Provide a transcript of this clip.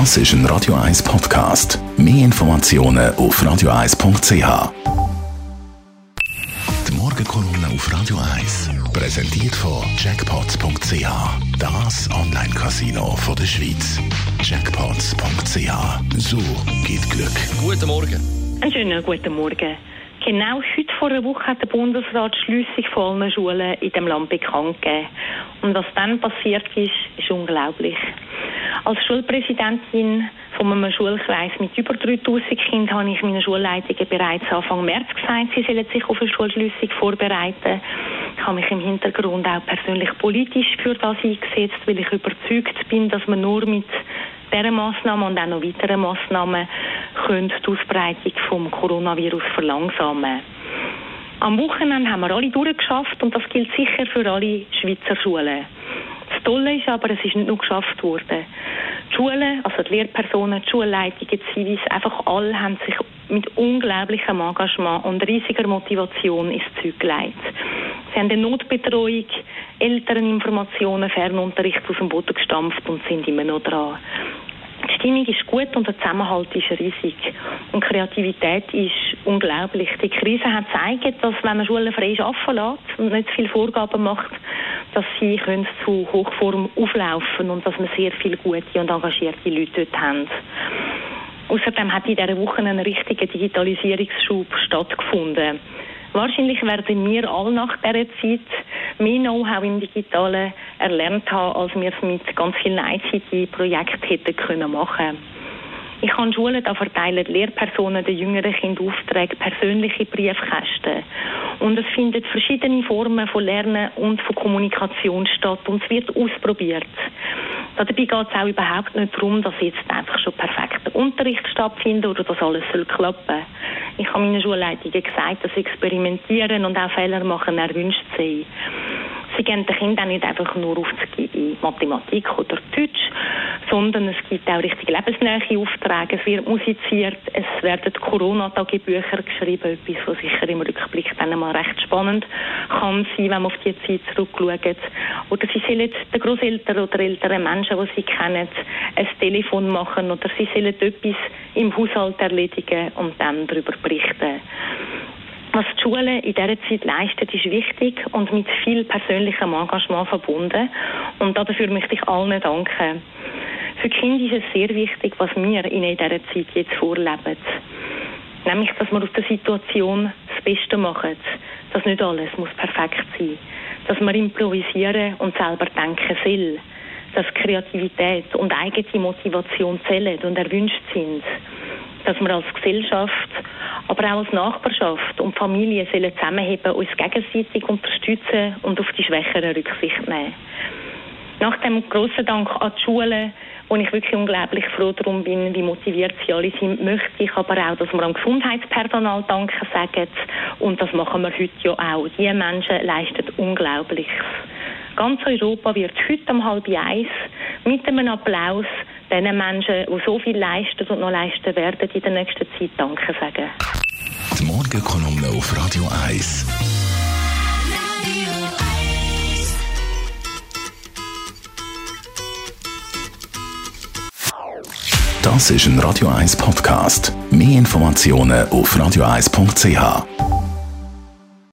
Das ist ein Radio 1 Podcast. Mehr Informationen auf radio1.ch. Die Morgenkolumne auf Radio 1 präsentiert von Jackpots.ch. Das Online-Casino der Schweiz. Jackpots.ch. So geht Glück. Guten Morgen. Einen schönen guten Morgen. Genau heute vor einer Woche hat der Bundesrat die Schliessung von allen Schulen in dem Land bekannt gegeben. Und was dann passiert ist, ist unglaublich. Als Schulpräsidentin von einem Schulkreis mit über 3000 Kindern habe ich meinen Schulleitungen bereits Anfang März gesagt, sie sollen sich auf eine Schulschliessung vorbereiten. Ich habe mich im Hintergrund auch persönlich politisch für das eingesetzt, weil ich überzeugt bin, dass man nur mit dieser Massnahme und auch noch weiteren Massnahmen die Ausbreitung des Coronavirus verlangsamen Am Wochenende haben wir alle durchgeschafft und das gilt sicher für alle Schweizer Schulen. Das Tolle ist aber, es ist nicht nur geschafft worden. Die Schulen, also die Lehrpersonen, die Schulleitungen, die Zivis, einfach alle haben sich mit unglaublichem Engagement und riesiger Motivation ins Zeug gelegt. Sie haben eine Notbetreuung, Elterninformationen, Fernunterricht aus dem Boden gestampft und sind immer noch dran. Die Stimmung ist gut und der Zusammenhalt ist riesig. Und Kreativität ist unglaublich. Die Krise hat gezeigt, dass wenn man Schulen frei arbeiten lässt und nicht viele Vorgaben macht, dass sie können zu Hochform auflaufen und dass wir sehr viele gute und engagierte Leute dort haben. Außerdem hat in dieser Woche ein richtiger Digitalisierungsschub stattgefunden. Wahrscheinlich werden wir alle nach dieser Zeit mehr Know-how im Digitalen erlernt haben, als wir es mit ganz vielen ICT-Projekten hätten können machen ich kann Schulen da verteilen Lehrpersonen den jüngeren Kindern Aufträge, persönliche Briefkästen. Und es finden verschiedene Formen von Lernen und von Kommunikation statt und es wird ausprobiert. Dabei geht es auch überhaupt nicht darum, dass jetzt einfach schon perfekter Unterricht stattfindet oder dass alles soll klappen. Ich habe meinen Schulleitungen gesagt, dass Experimentieren und auch Fehler machen erwünscht sei. Sie geben den Kindern nicht einfach nur Aufzüge in Mathematik oder Deutsch, sondern es gibt auch richtig lebensnähe Aufträge. Es wird musiziert, es werden Corona-Tagebücher geschrieben, etwas, was sicher im Rückblick dann mal recht spannend kann sein, wenn man auf die Zeit zurückschaut. Oder sie sollen den Großeltern oder älteren Menschen, die sie kennen, ein Telefon machen oder sie sollen etwas im Haushalt erledigen und dann darüber berichten. Was die Schule in dieser Zeit leistet, ist wichtig und mit viel persönlichem Engagement verbunden. Und dafür möchte ich allen danken. Für die Kinder ist es sehr wichtig, was wir in dieser Zeit jetzt vorleben. Nämlich, dass wir aus der Situation das Beste machen. Dass nicht alles muss perfekt sein. Dass wir improvisieren und selber denken soll. Dass Kreativität und eigene Motivation zählen und erwünscht sind dass wir als Gesellschaft, aber auch als Nachbarschaft und Familie sollen zusammenheben, uns gegenseitig unterstützen und auf die Schwächeren Rücksicht nehmen. Nach dem grossen Dank an die Schulen, wo ich wirklich unglaublich froh darum bin, wie motiviert sie alle sind, möchte ich aber auch, dass wir am Gesundheitspersonal Danke sagen. Und das machen wir heute ja auch. Die Menschen leisten Unglaubliches. Ganz Europa wird heute um halb eins mit einem Applaus den Menschen, die so viel leisten und noch leisten werden, in der nächsten Zeit Danke sagen. Die Morgenkolumne auf Radio 1. Das ist ein Radio 1 Podcast. Mehr Informationen auf radio1.ch.